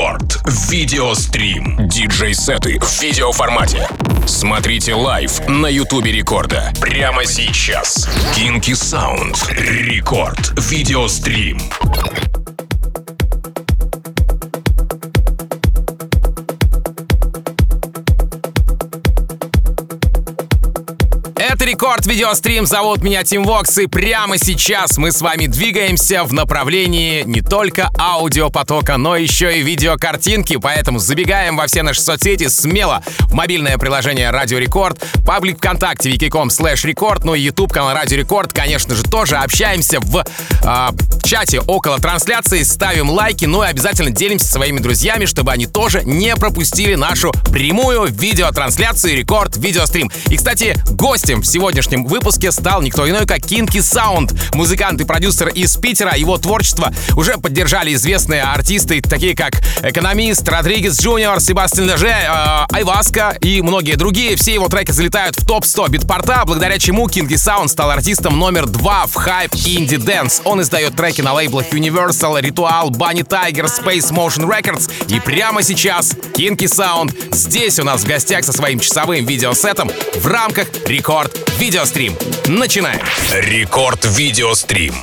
Рекорд. Видеострим. Диджей-сеты в видеоформате. Смотрите лайв на Ютубе Рекорда. Прямо сейчас. Kinky Sound. Рекорд. Видеострим. Рекорд Видеострим. Зовут меня Тим Вокс. И прямо сейчас мы с вами двигаемся в направлении не только аудиопотока, но еще и видеокартинки. Поэтому забегаем во все наши соцсети смело в мобильное приложение Радио Рекорд, паблик ВКонтакте, vk.com slash record, ну и YouTube канал Радио Рекорд, конечно же, тоже общаемся в э, чате около трансляции, ставим лайки, ну и обязательно делимся своими друзьями, чтобы они тоже не пропустили нашу прямую видеотрансляцию Рекорд Видеострим. И, кстати, гостем в сегодняшнем выпуске стал никто иной, как Kinky Sound, музыкант и продюсер из Питера. Его творчество уже поддержали известные артисты, такие как Экономист, Родригес Джуниор, Себастьян Леже, э, Айваска и многие другие. Все его треки залетают в топ-100 Beatport а, благодаря чему Kinky Sound стал артистом номер два в Hype Indie Dance. Он издает треки на лейблах Universal, Ritual, Bunny Tiger, Space Motion Records. И прямо сейчас Kinky Sound здесь у нас в гостях со своим часовым видеосетом в рамках Рекорд Видеострим. Начинаем. Рекорд Видеострим.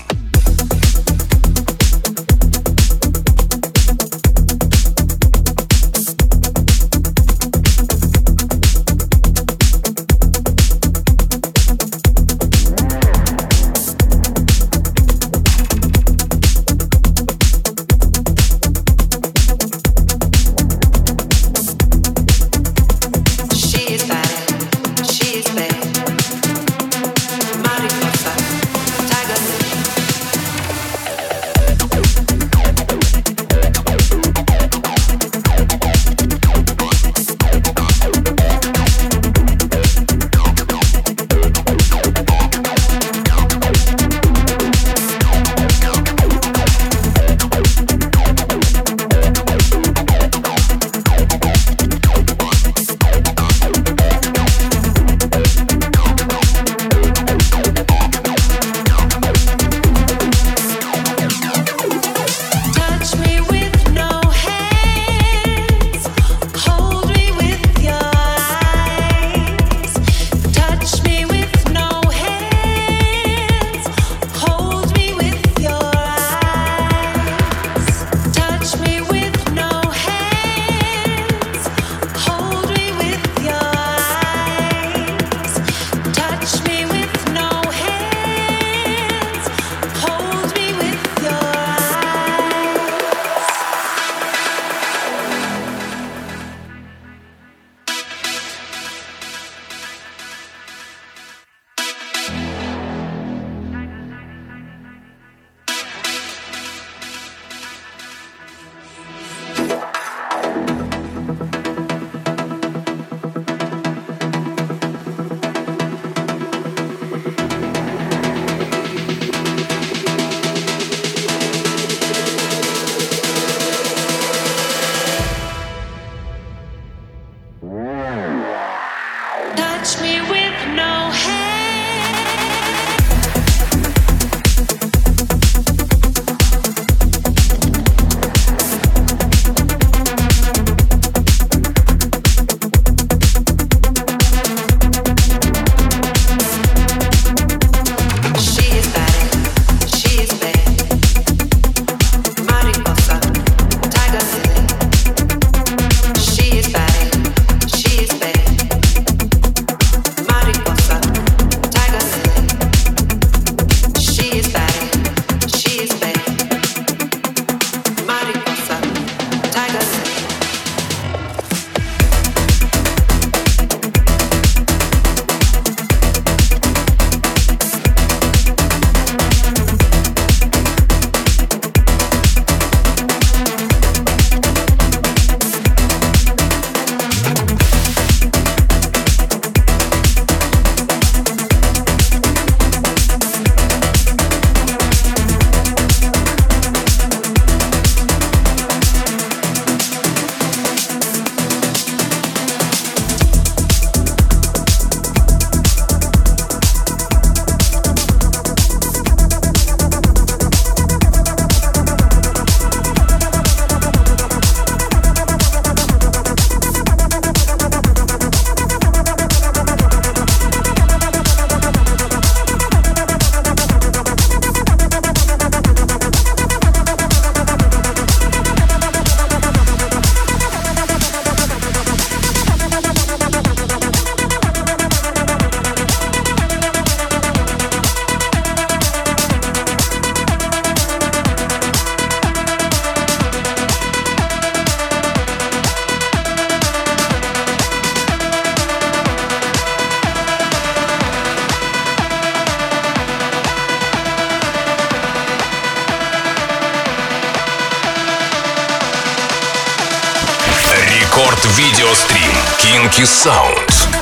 Видеострим. Кинки Саунд.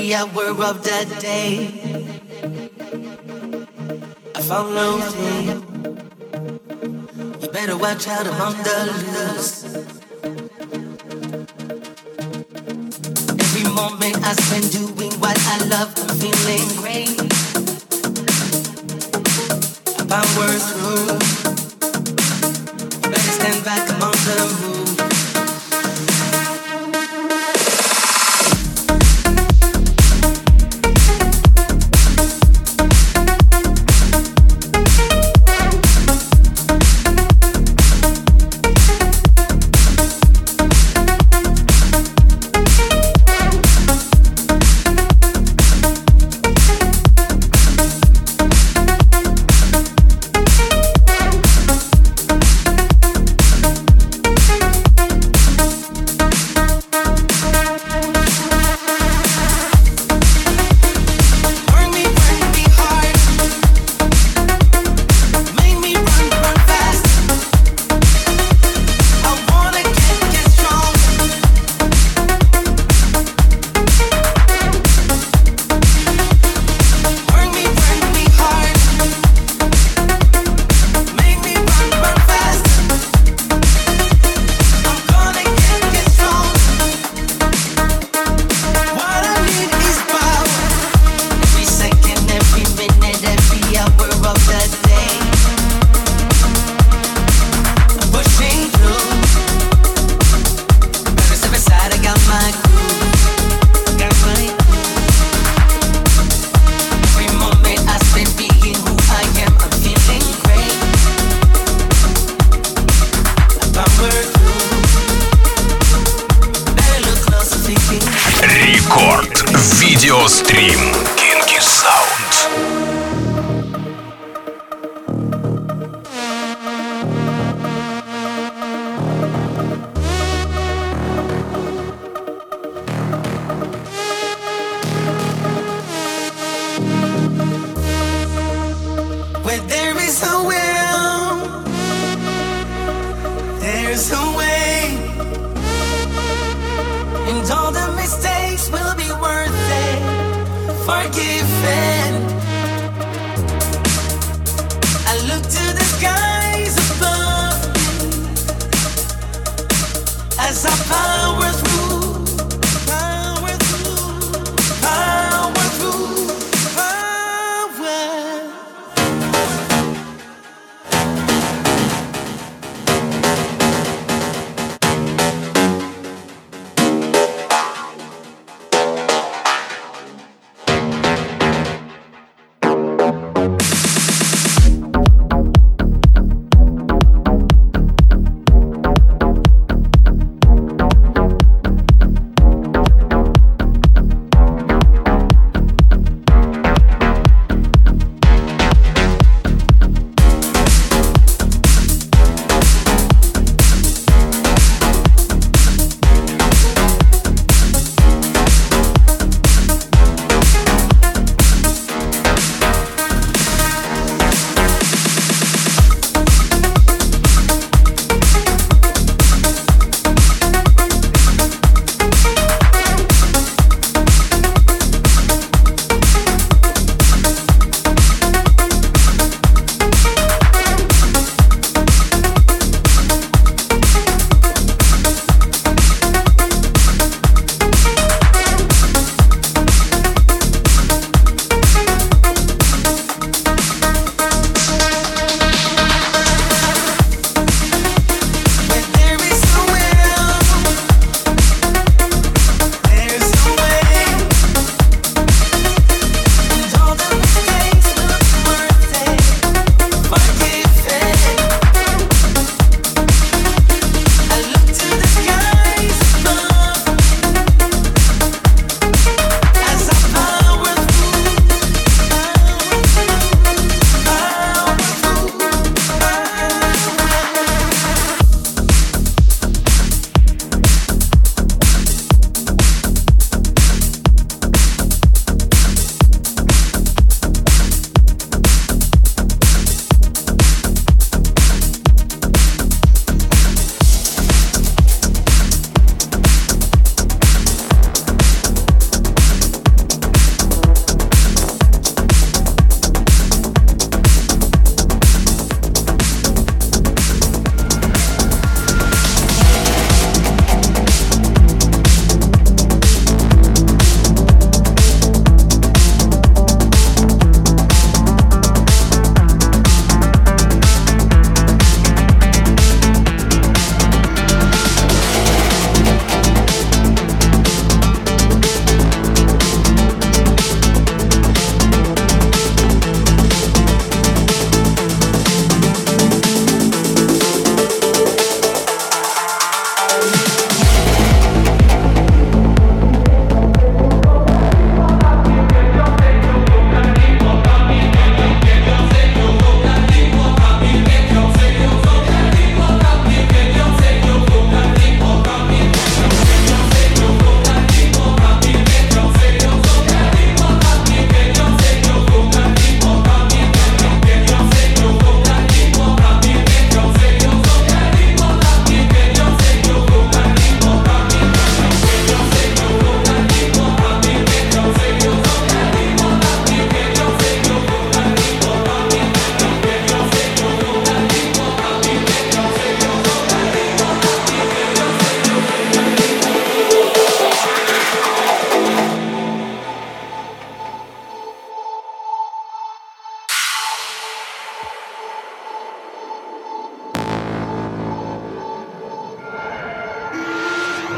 Every hour of the day. I follow you. You better watch out, I'm on the loose. Every moment I spend doing what I love, I'm feeling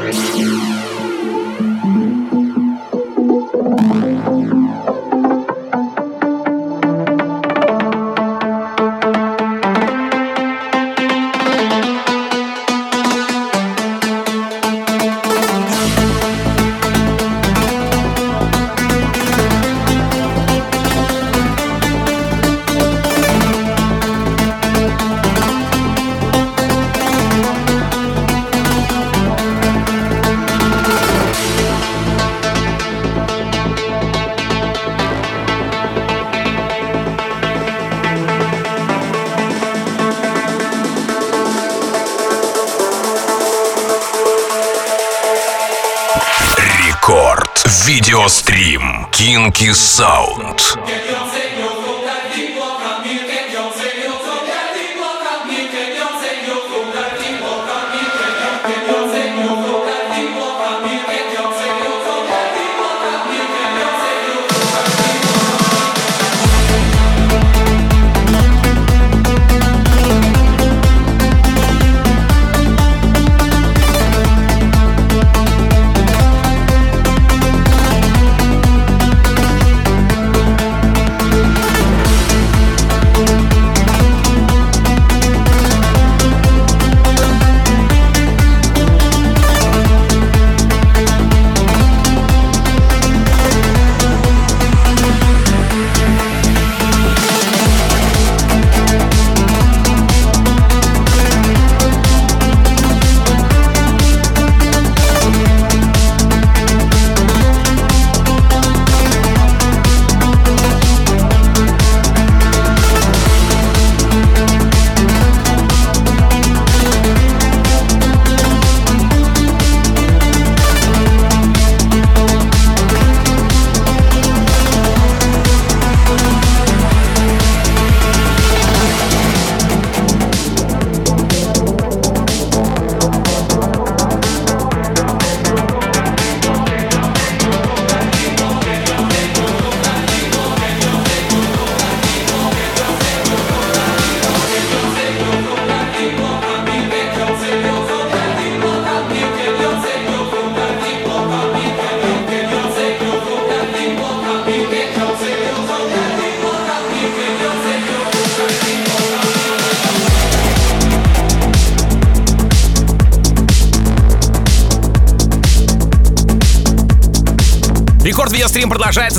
Видеострим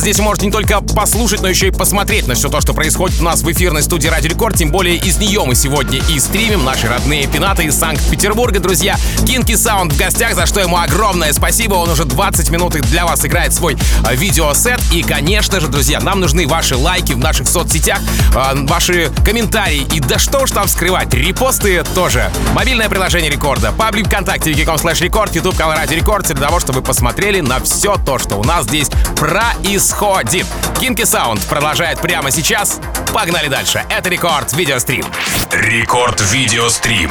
Здесь можете не только послушать, но еще и посмотреть на все то, что происходит у нас в эфирной студии Радио Рекорд. Тем более из нее мы сегодня и стримим. Наши родные пинаты из Санкт-Петербурга, друзья. Kinky Sound в гостях, за что ему огромное спасибо. Он уже 20 минут для вас играет свой э, видеосет. И, конечно же, друзья, нам нужны ваши лайки в наших соцсетях, э, ваши комментарии. И да что ж там скрывать, репосты тоже. Мобильное приложение Рекорда, паблик ВКонтакте, vk.com slash record, YouTube канал Радио Рекорд, для того, чтобы вы посмотрели на все то, что у нас здесь происходит. Кинки Саунд продолжает прямо сейчас. Погнали дальше. Это Рекорд Видеострим. Рекорд Видеострим.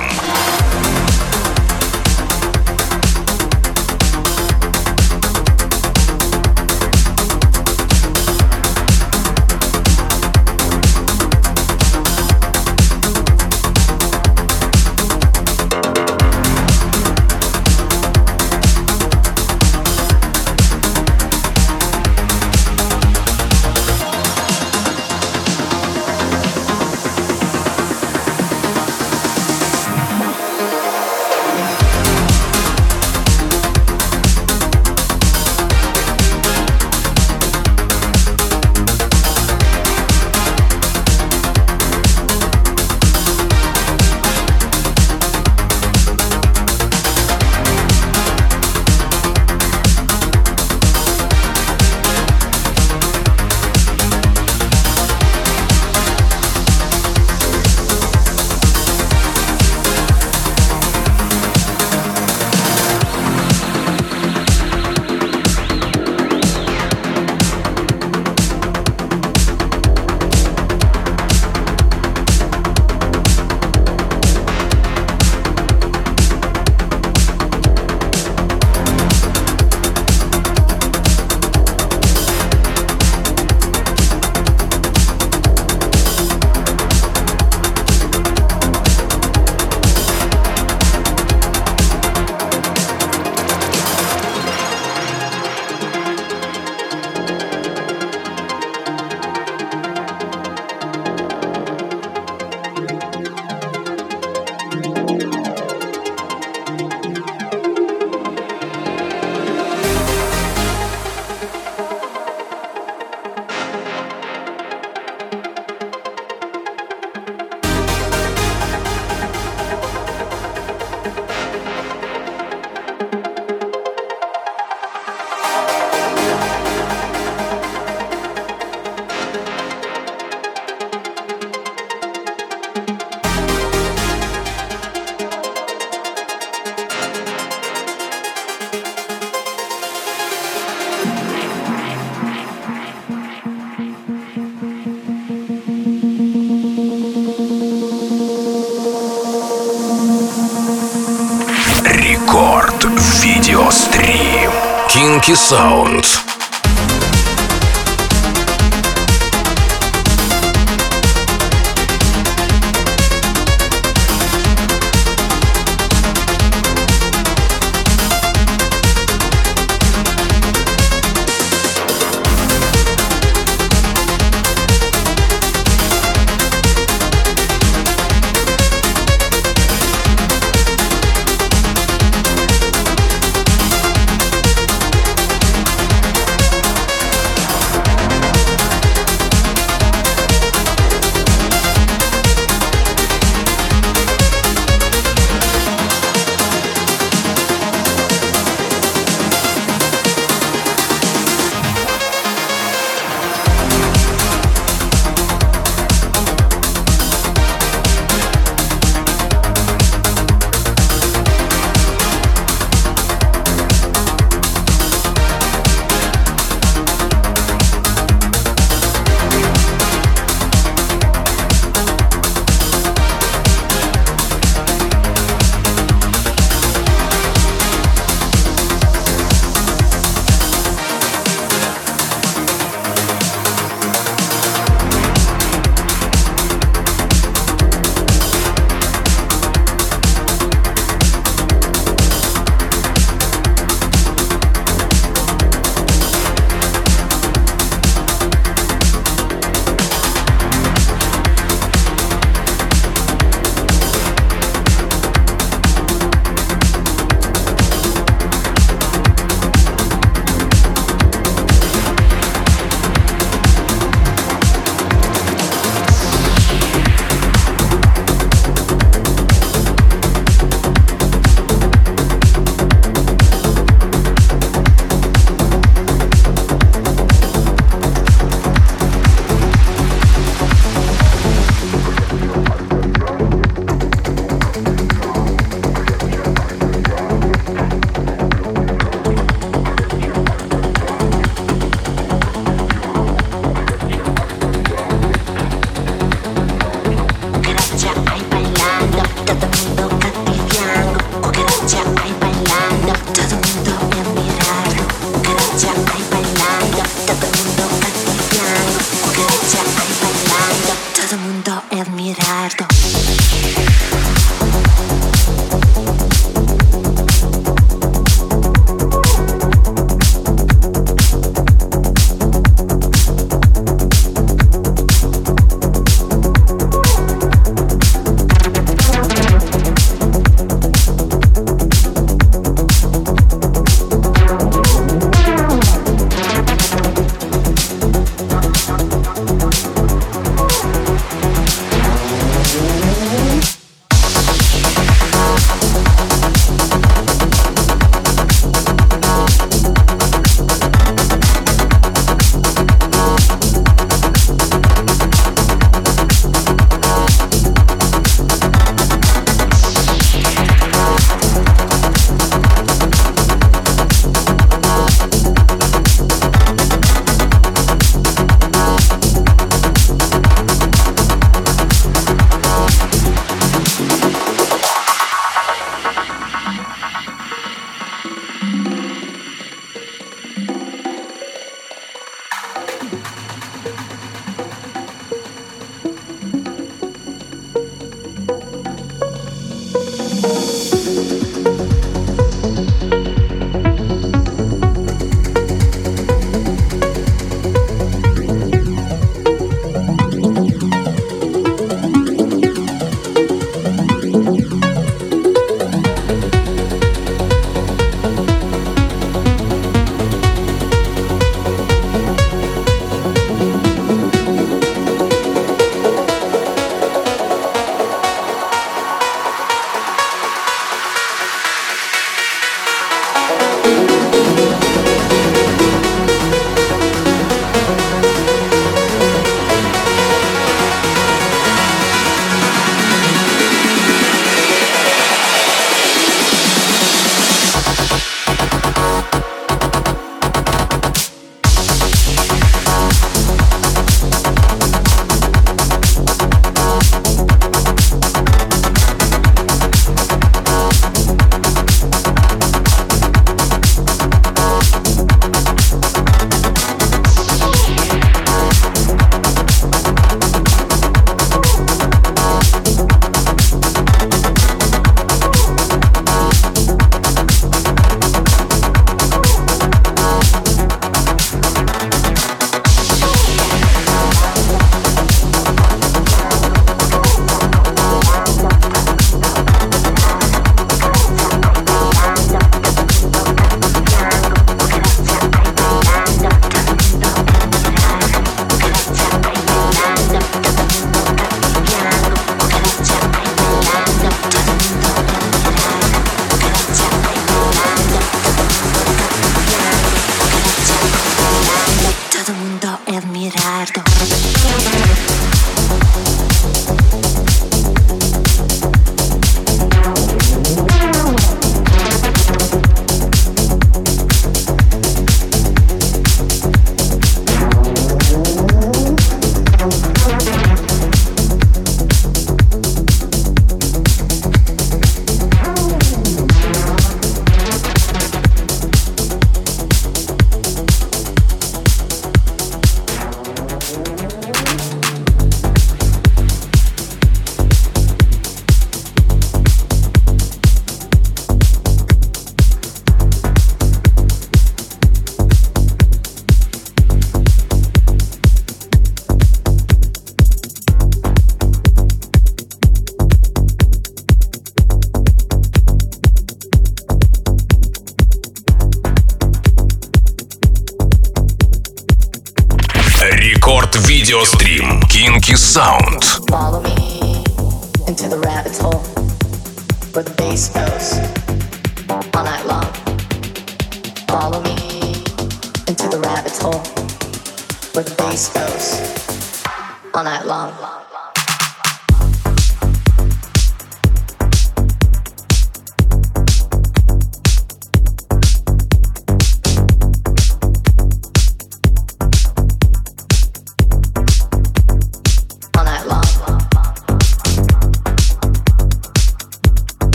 Funky Sound.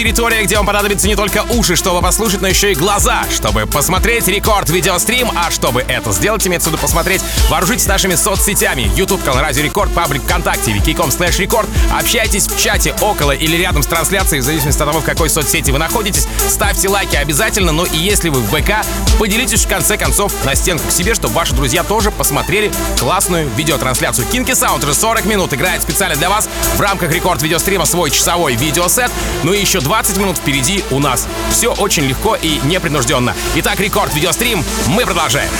Территория, где вам понадобится не только уши, чтобы послушать, но еще и глаза, чтобы посмотреть рекорд видеострим. А чтобы это сделать, имеется виду посмотреть, вооружитесь нашими соцсетями. YouTube канал Радио Рекорд, паблик ВКонтакте, wiki.com slash рекорд. Общайтесь в чате около или рядом с трансляцией, в зависимости от того, в какой соцсети вы находитесь. Ставьте лайки обязательно, ну и если вы в ВК, поделитесь в конце концов на стенку к себе, чтобы ваши друзья тоже посмотрели классную видеотрансляцию. Кинки Саунд уже 40 минут играет специально для вас в рамках рекорд видеострима свой часовой видеосет. Ну и еще 20 минут впереди у нас. Все очень легко и непринужденно. Итак, рекорд видеострим. Мы продолжаем.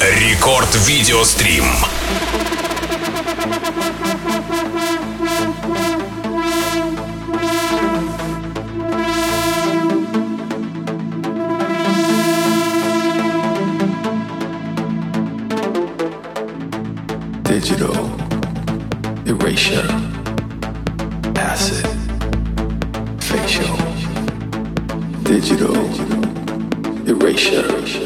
Рекорд видеострим. digital generation.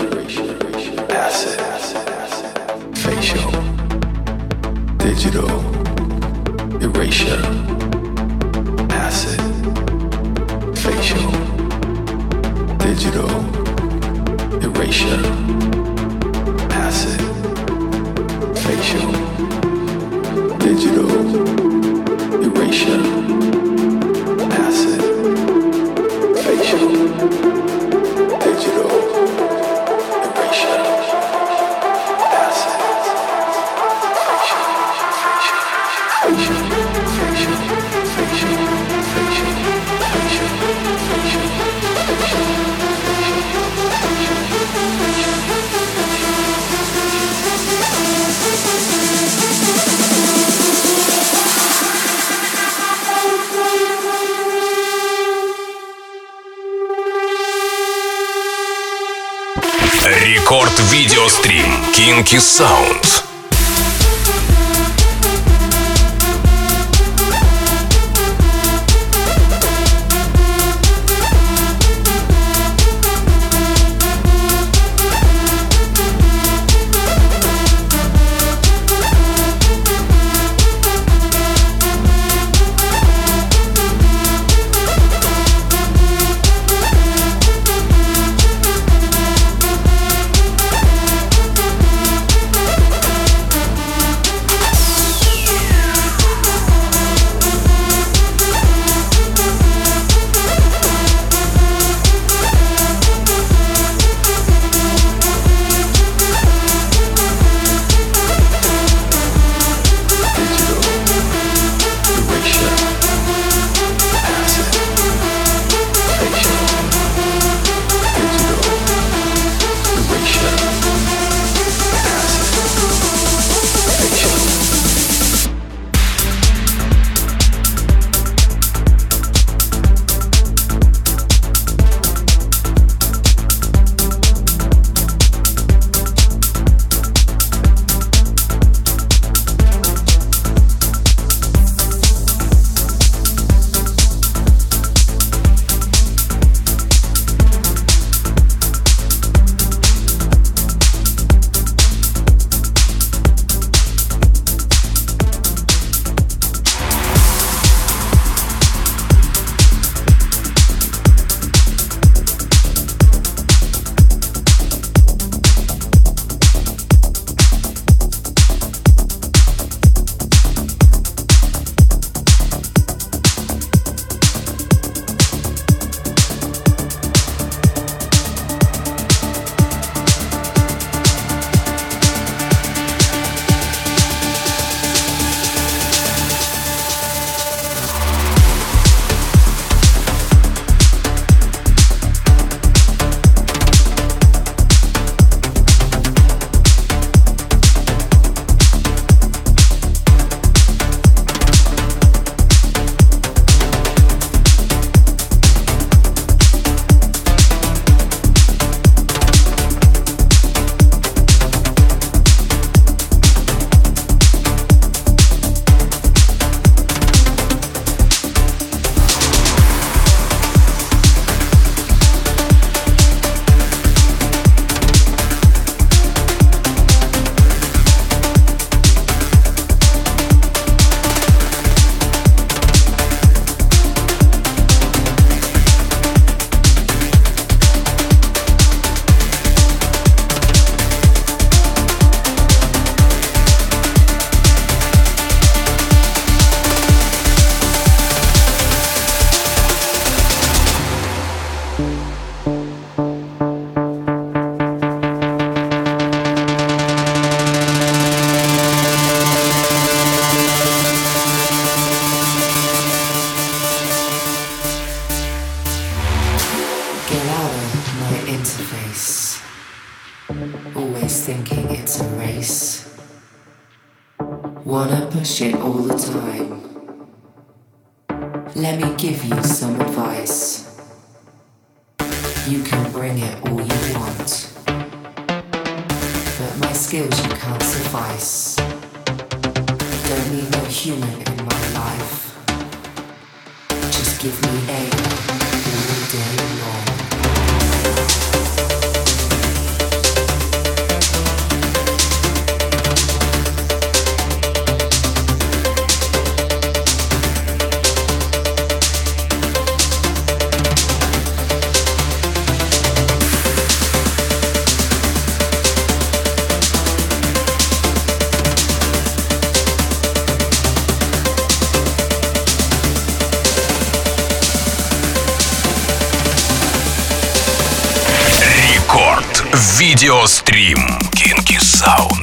новинки саунд. Push it all the time. Let me give you some advice. You can bring it all you want. But my skills you can't suffice. Don't need no human in my life. Just give me A Видеострим. Кинки Саунд.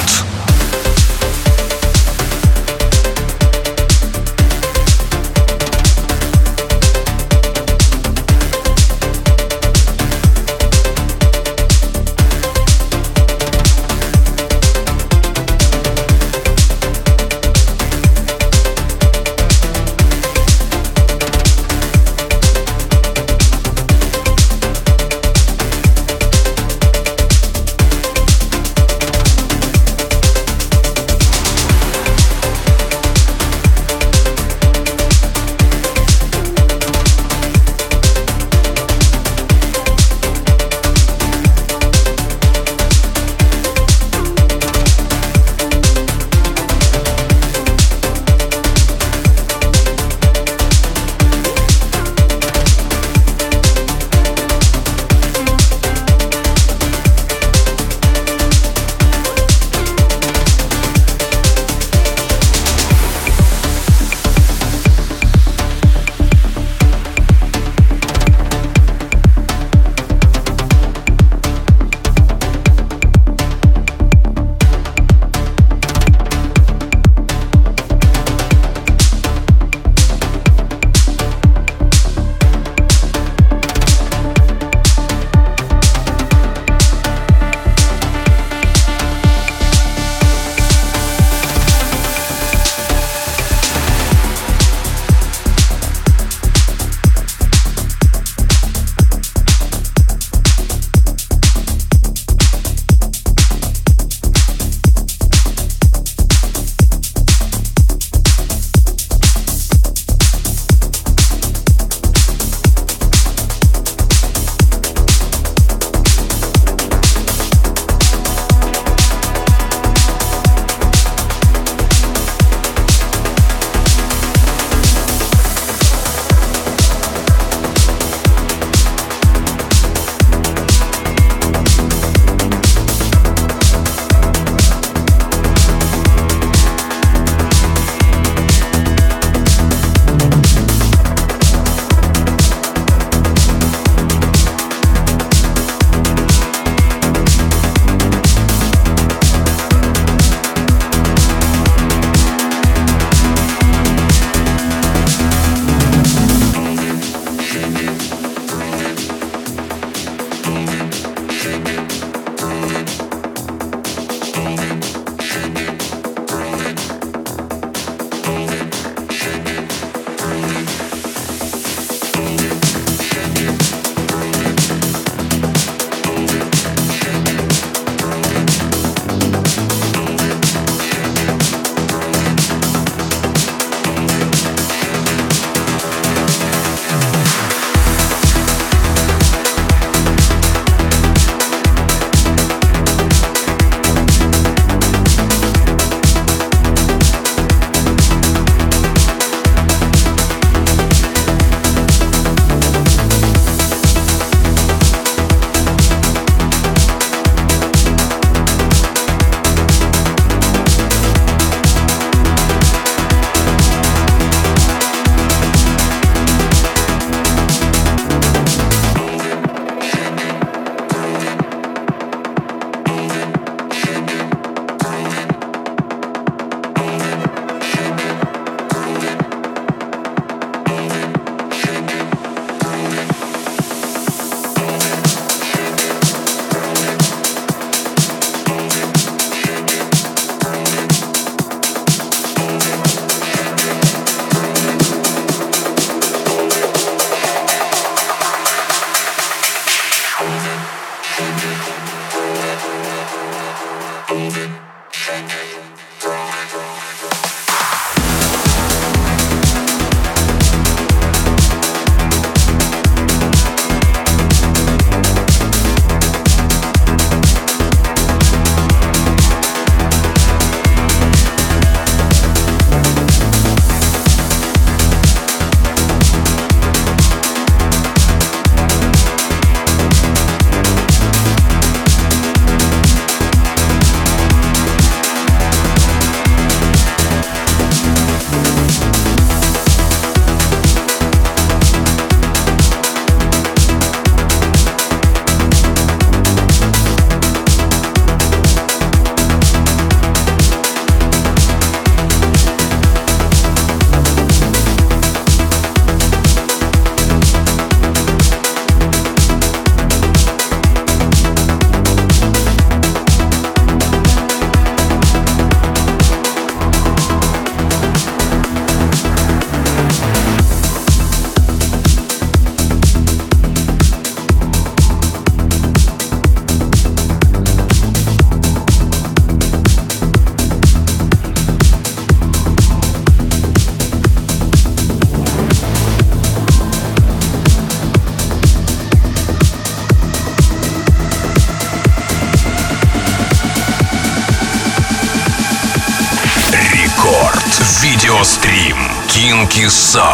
Кинки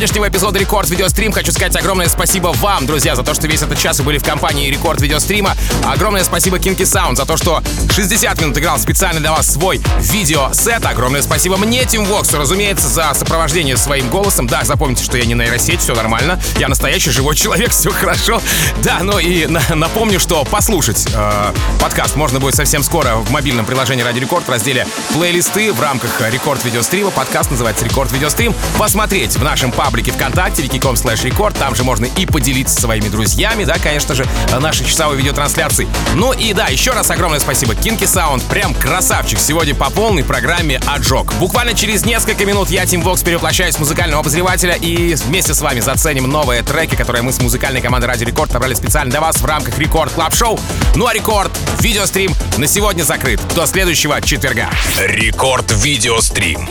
сегодняшнего эпизода Рекорд Видеострим хочу сказать огромное спасибо вам, друзья, за то, что весь этот час вы были в компании Рекорд Видеострима. Огромное спасибо Kinky Sound за то, что 60 минут играл специально для вас свой видеосет. Огромное спасибо мне, Тим Воксу, разумеется, за сопровождение своим голосом. Да, запомните, что я не нейросеть, все нормально. Я настоящий живой человек, все хорошо. Да, ну и на, напомню, что послушать э, подкаст можно будет совсем скоро в мобильном приложении Ради Рекорд в разделе плейлисты в рамках Рекорд Видеострима. Подкаст называется Рекорд Видеострим. Посмотреть в нашем паблике ВКонтакте, vk.com slash record. Там же можно и поделиться своими друзьями, да, конечно же, нашей часовой видеотрансляции. Ну и да, еще раз огромное спасибо. Kinky Sound, прям красавчик. Сегодня по полной программе отжег. Буквально через несколько минут я, Тим Вокс, перевоплощаюсь в музыкального обозревателя и вместе с вами заценим новые треки, которые мы с музыкальной командой Ради Рекорд набрали специально для вас в рамках Record Club Show. Ну а Рекорд видеострим на сегодня закрыт. До следующего четверга. Рекорд видеострим.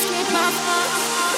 Just my heart.